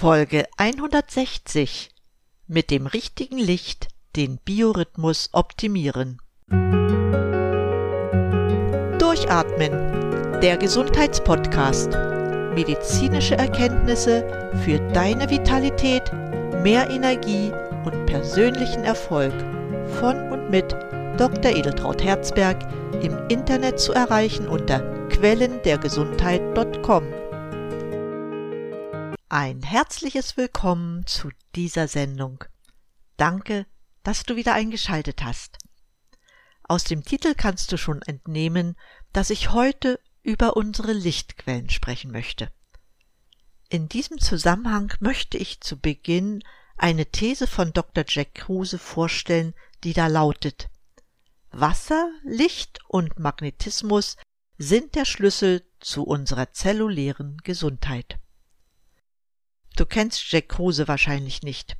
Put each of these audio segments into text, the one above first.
Folge 160 Mit dem richtigen Licht den Biorhythmus optimieren. Durchatmen, der Gesundheitspodcast. Medizinische Erkenntnisse für deine Vitalität, mehr Energie und persönlichen Erfolg von und mit Dr. Edeltraut Herzberg im Internet zu erreichen unter quellendergesundheit.com. Ein herzliches Willkommen zu dieser Sendung. Danke, dass du wieder eingeschaltet hast. Aus dem Titel kannst du schon entnehmen, dass ich heute über unsere Lichtquellen sprechen möchte. In diesem Zusammenhang möchte ich zu Beginn eine These von Dr. Jack Kruse vorstellen, die da lautet Wasser, Licht und Magnetismus sind der Schlüssel zu unserer zellulären Gesundheit. Du kennst Jack Kruse wahrscheinlich nicht.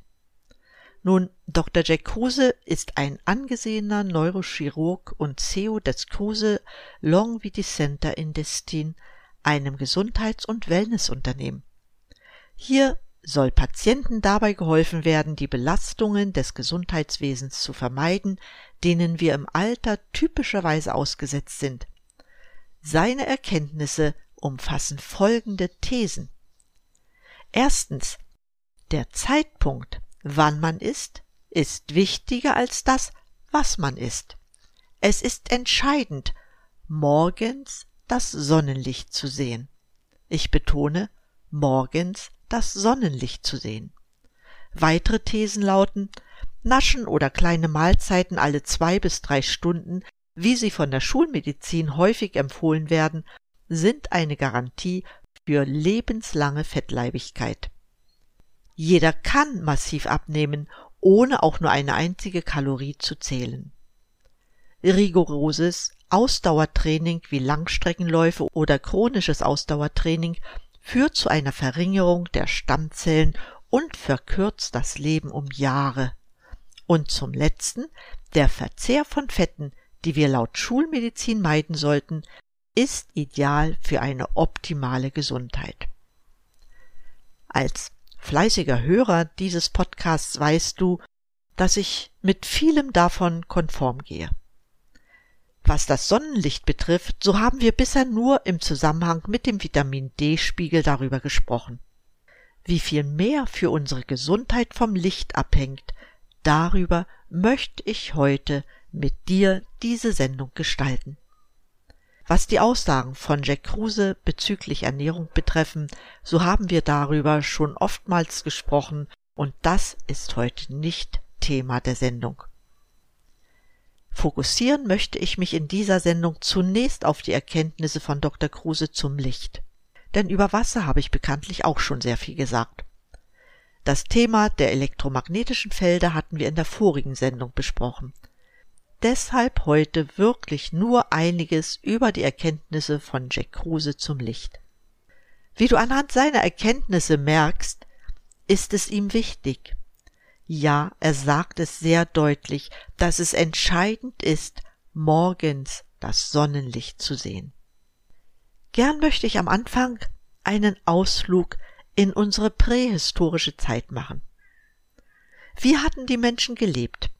Nun, Dr. Jack Kruse ist ein angesehener Neurochirurg und CEO des Kruse Longevity Center in Destin, einem Gesundheits- und Wellnessunternehmen. Hier soll Patienten dabei geholfen werden, die Belastungen des Gesundheitswesens zu vermeiden, denen wir im Alter typischerweise ausgesetzt sind. Seine Erkenntnisse umfassen folgende Thesen. Erstens. Der Zeitpunkt, wann man isst, ist wichtiger als das, was man isst. Es ist entscheidend, morgens das Sonnenlicht zu sehen. Ich betone, morgens das Sonnenlicht zu sehen. Weitere Thesen lauten, Naschen oder kleine Mahlzeiten alle zwei bis drei Stunden, wie sie von der Schulmedizin häufig empfohlen werden, sind eine Garantie für lebenslange Fettleibigkeit. Jeder kann massiv abnehmen, ohne auch nur eine einzige Kalorie zu zählen. Rigoroses Ausdauertraining wie Langstreckenläufe oder chronisches Ausdauertraining führt zu einer Verringerung der Stammzellen und verkürzt das Leben um Jahre. Und zum letzten, der Verzehr von Fetten, die wir laut Schulmedizin meiden sollten, ist ideal für eine optimale Gesundheit. Als fleißiger Hörer dieses Podcasts weißt du, dass ich mit vielem davon konform gehe. Was das Sonnenlicht betrifft, so haben wir bisher nur im Zusammenhang mit dem Vitamin D-Spiegel darüber gesprochen. Wie viel mehr für unsere Gesundheit vom Licht abhängt, darüber möchte ich heute mit dir diese Sendung gestalten. Was die Aussagen von Jack Kruse bezüglich Ernährung betreffen, so haben wir darüber schon oftmals gesprochen und das ist heute nicht Thema der Sendung. Fokussieren möchte ich mich in dieser Sendung zunächst auf die Erkenntnisse von Dr. Kruse zum Licht. Denn über Wasser habe ich bekanntlich auch schon sehr viel gesagt. Das Thema der elektromagnetischen Felder hatten wir in der vorigen Sendung besprochen deshalb heute wirklich nur einiges über die Erkenntnisse von Jack Kruse zum Licht. Wie du anhand seiner Erkenntnisse merkst, ist es ihm wichtig. Ja, er sagt es sehr deutlich, dass es entscheidend ist, morgens das Sonnenlicht zu sehen. Gern möchte ich am Anfang einen Ausflug in unsere prähistorische Zeit machen. Wie hatten die Menschen gelebt?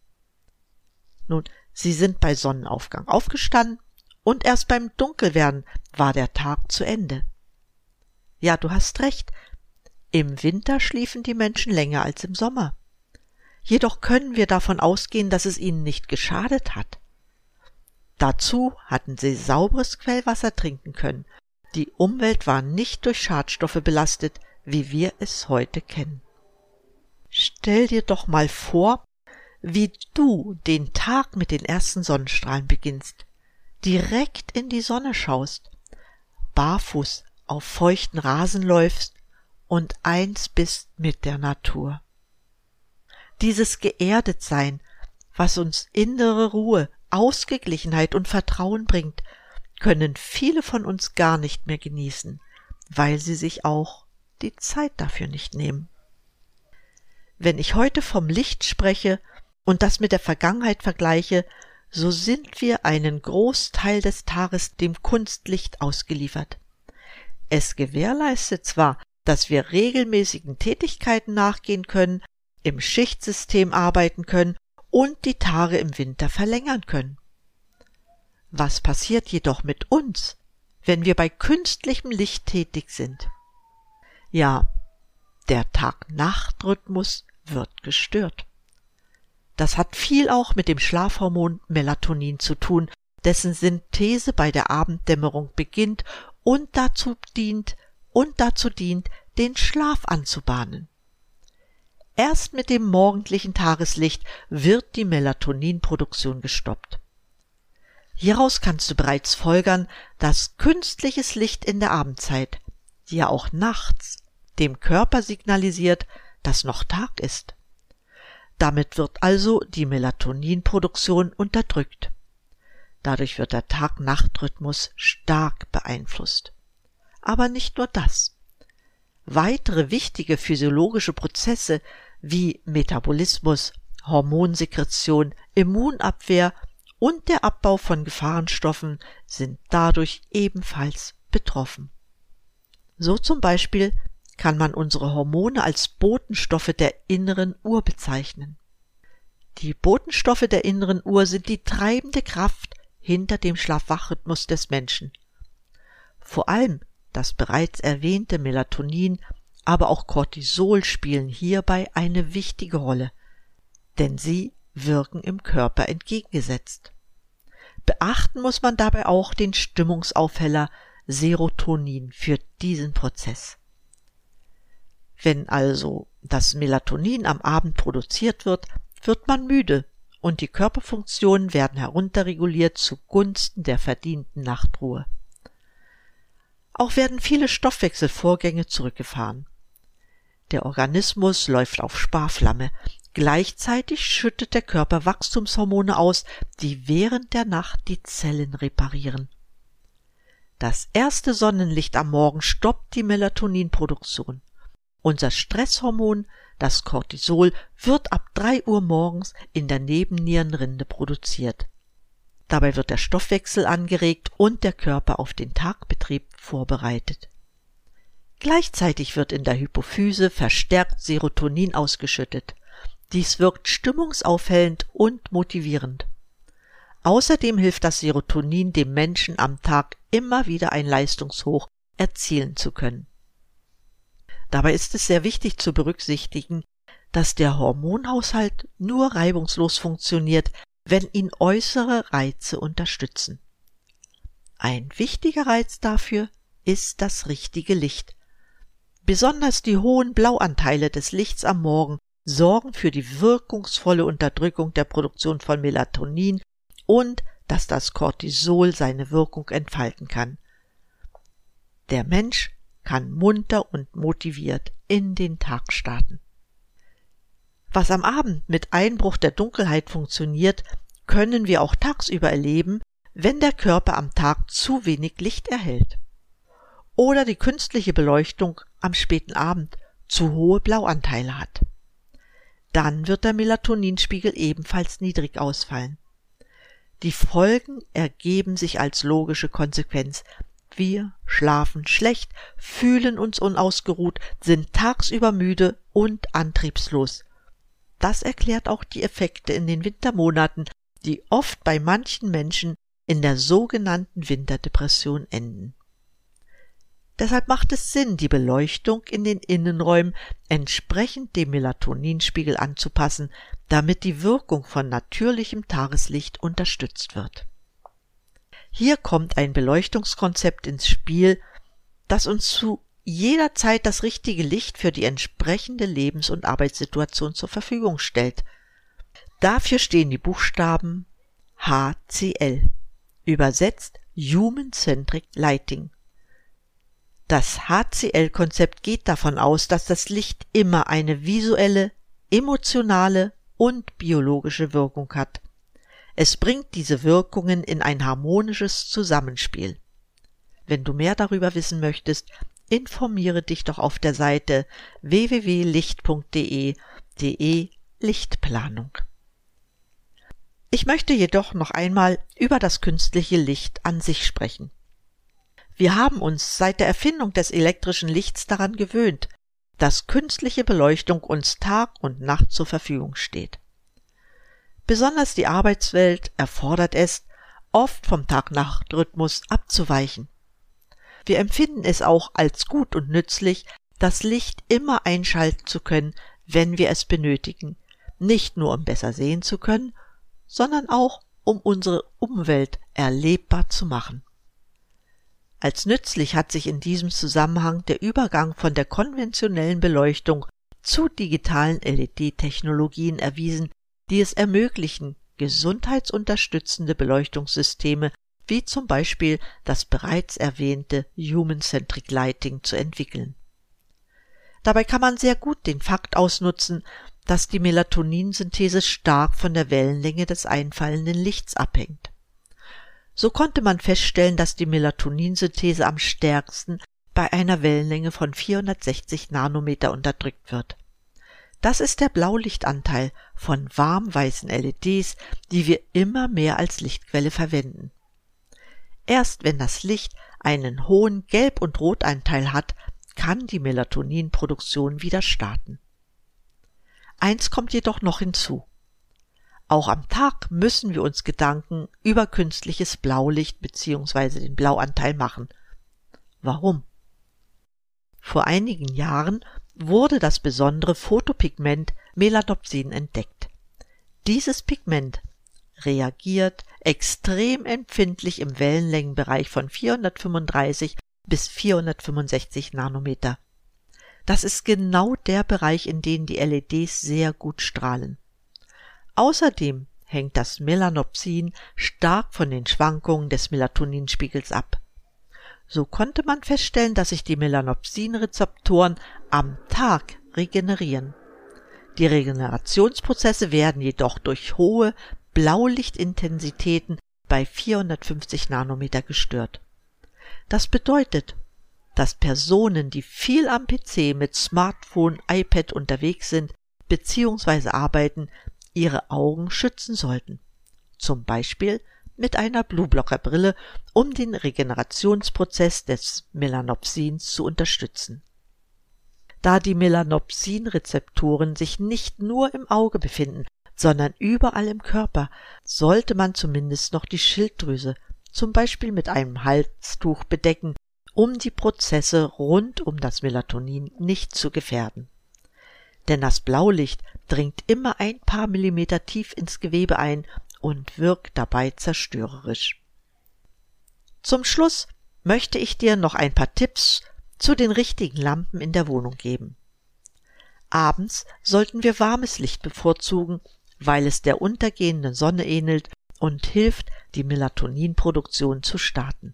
Nun, Sie sind bei Sonnenaufgang aufgestanden und erst beim Dunkelwerden war der Tag zu Ende. Ja, du hast recht. Im Winter schliefen die Menschen länger als im Sommer. Jedoch können wir davon ausgehen, dass es ihnen nicht geschadet hat. Dazu hatten sie sauberes Quellwasser trinken können. Die Umwelt war nicht durch Schadstoffe belastet, wie wir es heute kennen. Stell dir doch mal vor, wie du den Tag mit den ersten Sonnenstrahlen beginnst, direkt in die Sonne schaust, barfuß auf feuchten Rasen läufst und eins bist mit der Natur. Dieses Geerdetsein, was uns innere Ruhe, Ausgeglichenheit und Vertrauen bringt, können viele von uns gar nicht mehr genießen, weil sie sich auch die Zeit dafür nicht nehmen. Wenn ich heute vom Licht spreche, und das mit der Vergangenheit vergleiche, so sind wir einen Großteil des Tages dem Kunstlicht ausgeliefert. Es gewährleistet zwar, dass wir regelmäßigen Tätigkeiten nachgehen können, im Schichtsystem arbeiten können und die Tage im Winter verlängern können. Was passiert jedoch mit uns, wenn wir bei künstlichem Licht tätig sind? Ja, der Tag-Nacht-Rhythmus wird gestört. Das hat viel auch mit dem Schlafhormon Melatonin zu tun, dessen Synthese bei der Abenddämmerung beginnt und dazu dient, und dazu dient, den Schlaf anzubahnen. Erst mit dem morgendlichen Tageslicht wird die Melatoninproduktion gestoppt. Hieraus kannst du bereits folgern, dass künstliches Licht in der Abendzeit, ja auch nachts, dem Körper signalisiert, dass noch Tag ist. Damit wird also die Melatoninproduktion unterdrückt. Dadurch wird der Tag-Nacht-Rhythmus stark beeinflusst. Aber nicht nur das. Weitere wichtige physiologische Prozesse wie Metabolismus, Hormonsekretion, Immunabwehr und der Abbau von Gefahrenstoffen sind dadurch ebenfalls betroffen. So zum Beispiel kann man unsere Hormone als Botenstoffe der inneren Uhr bezeichnen. Die Botenstoffe der inneren Uhr sind die treibende Kraft hinter dem Schlafwachrhythmus des Menschen. Vor allem das bereits erwähnte Melatonin, aber auch Cortisol spielen hierbei eine wichtige Rolle, denn sie wirken im Körper entgegengesetzt. Beachten muss man dabei auch den Stimmungsaufheller Serotonin für diesen Prozess. Wenn also das Melatonin am Abend produziert wird, wird man müde und die Körperfunktionen werden herunterreguliert zugunsten der verdienten Nachtruhe. Auch werden viele Stoffwechselvorgänge zurückgefahren. Der Organismus läuft auf Sparflamme. Gleichzeitig schüttet der Körper Wachstumshormone aus, die während der Nacht die Zellen reparieren. Das erste Sonnenlicht am Morgen stoppt die Melatoninproduktion. Unser Stresshormon, das Cortisol, wird ab drei Uhr morgens in der Nebennierenrinde produziert. Dabei wird der Stoffwechsel angeregt und der Körper auf den Tagbetrieb vorbereitet. Gleichzeitig wird in der Hypophyse verstärkt Serotonin ausgeschüttet. Dies wirkt stimmungsaufhellend und motivierend. Außerdem hilft das Serotonin dem Menschen am Tag immer wieder ein Leistungshoch erzielen zu können. Dabei ist es sehr wichtig zu berücksichtigen, dass der Hormonhaushalt nur reibungslos funktioniert, wenn ihn äußere Reize unterstützen. Ein wichtiger Reiz dafür ist das richtige Licht. Besonders die hohen Blauanteile des Lichts am Morgen sorgen für die wirkungsvolle Unterdrückung der Produktion von Melatonin und dass das Cortisol seine Wirkung entfalten kann. Der Mensch kann munter und motiviert in den Tag starten. Was am Abend mit Einbruch der Dunkelheit funktioniert, können wir auch tagsüber erleben, wenn der Körper am Tag zu wenig Licht erhält. Oder die künstliche Beleuchtung am späten Abend zu hohe Blauanteile hat. Dann wird der Melatoninspiegel ebenfalls niedrig ausfallen. Die Folgen ergeben sich als logische Konsequenz, wir schlafen schlecht, fühlen uns unausgeruht, sind tagsüber müde und antriebslos. Das erklärt auch die Effekte in den Wintermonaten, die oft bei manchen Menschen in der sogenannten Winterdepression enden. Deshalb macht es Sinn, die Beleuchtung in den Innenräumen entsprechend dem Melatoninspiegel anzupassen, damit die Wirkung von natürlichem Tageslicht unterstützt wird. Hier kommt ein Beleuchtungskonzept ins Spiel, das uns zu jeder Zeit das richtige Licht für die entsprechende Lebens- und Arbeitssituation zur Verfügung stellt. Dafür stehen die Buchstaben HCL, übersetzt Human Centric Lighting. Das HCL-Konzept geht davon aus, dass das Licht immer eine visuelle, emotionale und biologische Wirkung hat. Es bringt diese Wirkungen in ein harmonisches Zusammenspiel. Wenn du mehr darüber wissen möchtest, informiere dich doch auf der Seite www.licht.de de Lichtplanung. Ich möchte jedoch noch einmal über das künstliche Licht an sich sprechen. Wir haben uns seit der Erfindung des elektrischen Lichts daran gewöhnt, dass künstliche Beleuchtung uns Tag und Nacht zur Verfügung steht. Besonders die Arbeitswelt erfordert es, oft vom Tag-Nacht-Rhythmus abzuweichen. Wir empfinden es auch als gut und nützlich, das Licht immer einschalten zu können, wenn wir es benötigen, nicht nur um besser sehen zu können, sondern auch um unsere Umwelt erlebbar zu machen. Als nützlich hat sich in diesem Zusammenhang der Übergang von der konventionellen Beleuchtung zu digitalen LED-Technologien erwiesen, die es ermöglichen, gesundheitsunterstützende Beleuchtungssysteme wie zum Beispiel das bereits erwähnte Human-Centric Lighting zu entwickeln. Dabei kann man sehr gut den Fakt ausnutzen, dass die Melatoninsynthese stark von der Wellenlänge des einfallenden Lichts abhängt. So konnte man feststellen, dass die Melatoninsynthese am stärksten bei einer Wellenlänge von 460 Nanometer unterdrückt wird. Das ist der Blaulichtanteil von warmweißen LEDs, die wir immer mehr als Lichtquelle verwenden. Erst wenn das Licht einen hohen Gelb- und Rotanteil hat, kann die Melatoninproduktion wieder starten. Eins kommt jedoch noch hinzu. Auch am Tag müssen wir uns Gedanken über künstliches Blaulicht bzw. den Blauanteil machen. Warum? Vor einigen Jahren wurde das besondere Photopigment Melanopsin entdeckt. Dieses Pigment reagiert extrem empfindlich im Wellenlängenbereich von 435 bis 465 Nanometer. Das ist genau der Bereich, in dem die LEDs sehr gut strahlen. Außerdem hängt das Melanopsin stark von den Schwankungen des Melatoninspiegels ab. So konnte man feststellen, dass sich die Melanopsin-Rezeptoren am Tag regenerieren. Die Regenerationsprozesse werden jedoch durch hohe Blaulichtintensitäten bei 450 Nanometer gestört. Das bedeutet, dass Personen, die viel am PC mit Smartphone, iPad unterwegs sind bzw. arbeiten, ihre Augen schützen sollten. Zum Beispiel mit einer Blueblocker-Brille, um den Regenerationsprozess des Melanopsins zu unterstützen. Da die Melanopsin-Rezeptoren sich nicht nur im Auge befinden, sondern überall im Körper, sollte man zumindest noch die Schilddrüse, zum Beispiel mit einem Halstuch bedecken, um die Prozesse rund um das Melatonin nicht zu gefährden denn das Blaulicht dringt immer ein paar Millimeter tief ins Gewebe ein und wirkt dabei zerstörerisch. Zum Schluss möchte ich dir noch ein paar Tipps zu den richtigen Lampen in der Wohnung geben. Abends sollten wir warmes Licht bevorzugen, weil es der untergehenden Sonne ähnelt und hilft, die Melatoninproduktion zu starten.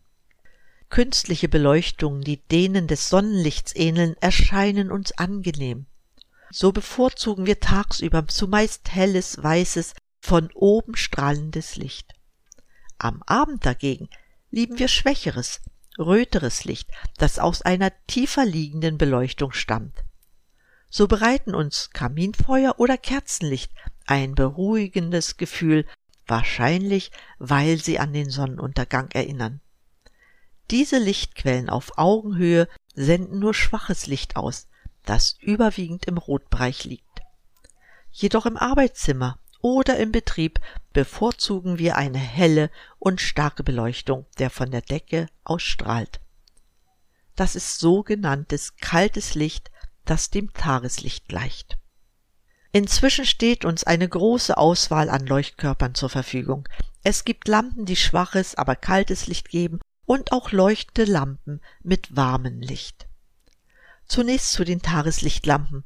Künstliche Beleuchtungen, die denen des Sonnenlichts ähneln, erscheinen uns angenehm. So bevorzugen wir tagsüber zumeist helles, weißes, von oben strahlendes Licht. Am Abend dagegen lieben wir schwächeres, röteres Licht, das aus einer tiefer liegenden Beleuchtung stammt. So bereiten uns Kaminfeuer oder Kerzenlicht ein beruhigendes Gefühl, wahrscheinlich weil sie an den Sonnenuntergang erinnern. Diese Lichtquellen auf Augenhöhe senden nur schwaches Licht aus, das überwiegend im Rotbereich liegt. Jedoch im Arbeitszimmer oder im Betrieb bevorzugen wir eine helle und starke Beleuchtung, der von der Decke ausstrahlt. Das ist sogenanntes kaltes Licht, das dem Tageslicht gleicht. Inzwischen steht uns eine große Auswahl an Leuchtkörpern zur Verfügung. Es gibt Lampen, die schwaches, aber kaltes Licht geben und auch leuchtende Lampen mit warmem Licht. Zunächst zu den Tageslichtlampen.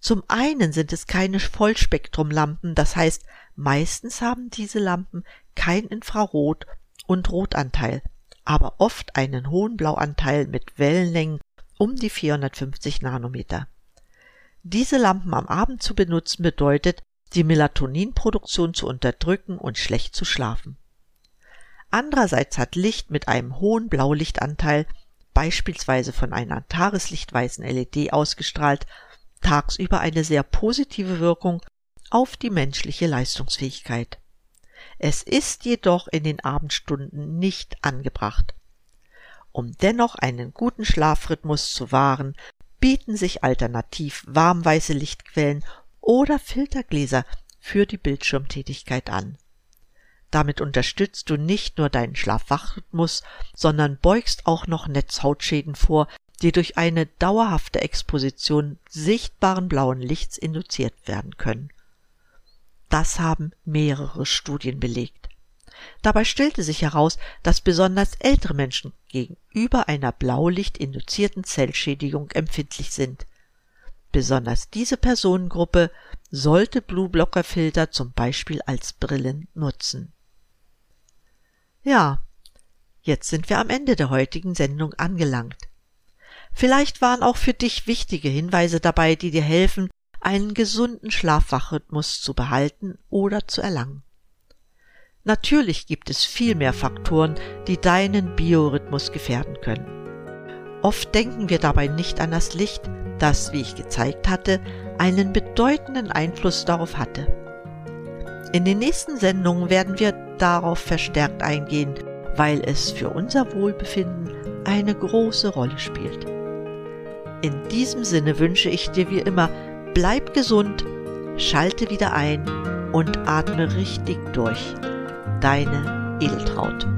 Zum einen sind es keine Vollspektrumlampen, das heißt, meistens haben diese Lampen kein Infrarot- und Rotanteil, aber oft einen hohen Blauanteil mit Wellenlängen um die 450 Nanometer. Diese Lampen am Abend zu benutzen bedeutet, die Melatoninproduktion zu unterdrücken und schlecht zu schlafen. Andererseits hat Licht mit einem hohen Blaulichtanteil beispielsweise von einer tageslichtweißen LED ausgestrahlt, tagsüber eine sehr positive Wirkung auf die menschliche Leistungsfähigkeit. Es ist jedoch in den Abendstunden nicht angebracht. Um dennoch einen guten Schlafrhythmus zu wahren, bieten sich alternativ warmweiße Lichtquellen oder Filtergläser für die Bildschirmtätigkeit an. Damit unterstützt du nicht nur deinen Schlafwachrhythmus, sondern beugst auch noch Netzhautschäden vor, die durch eine dauerhafte Exposition sichtbaren blauen Lichts induziert werden können. Das haben mehrere Studien belegt. Dabei stellte sich heraus, dass besonders ältere Menschen gegenüber einer blaulichtinduzierten Zellschädigung empfindlich sind. Besonders diese Personengruppe sollte Blueblocker-Filter zum Beispiel als Brillen nutzen. Ja, jetzt sind wir am Ende der heutigen Sendung angelangt. Vielleicht waren auch für dich wichtige Hinweise dabei, die dir helfen, einen gesunden Schlafwachrhythmus zu behalten oder zu erlangen. Natürlich gibt es viel mehr Faktoren, die deinen Biorhythmus gefährden können. Oft denken wir dabei nicht an das Licht, das, wie ich gezeigt hatte, einen bedeutenden Einfluss darauf hatte. In den nächsten Sendungen werden wir darauf verstärkt eingehen, weil es für unser Wohlbefinden eine große Rolle spielt. In diesem Sinne wünsche ich dir wie immer, bleib gesund, schalte wieder ein und atme richtig durch. Deine Edeltraut.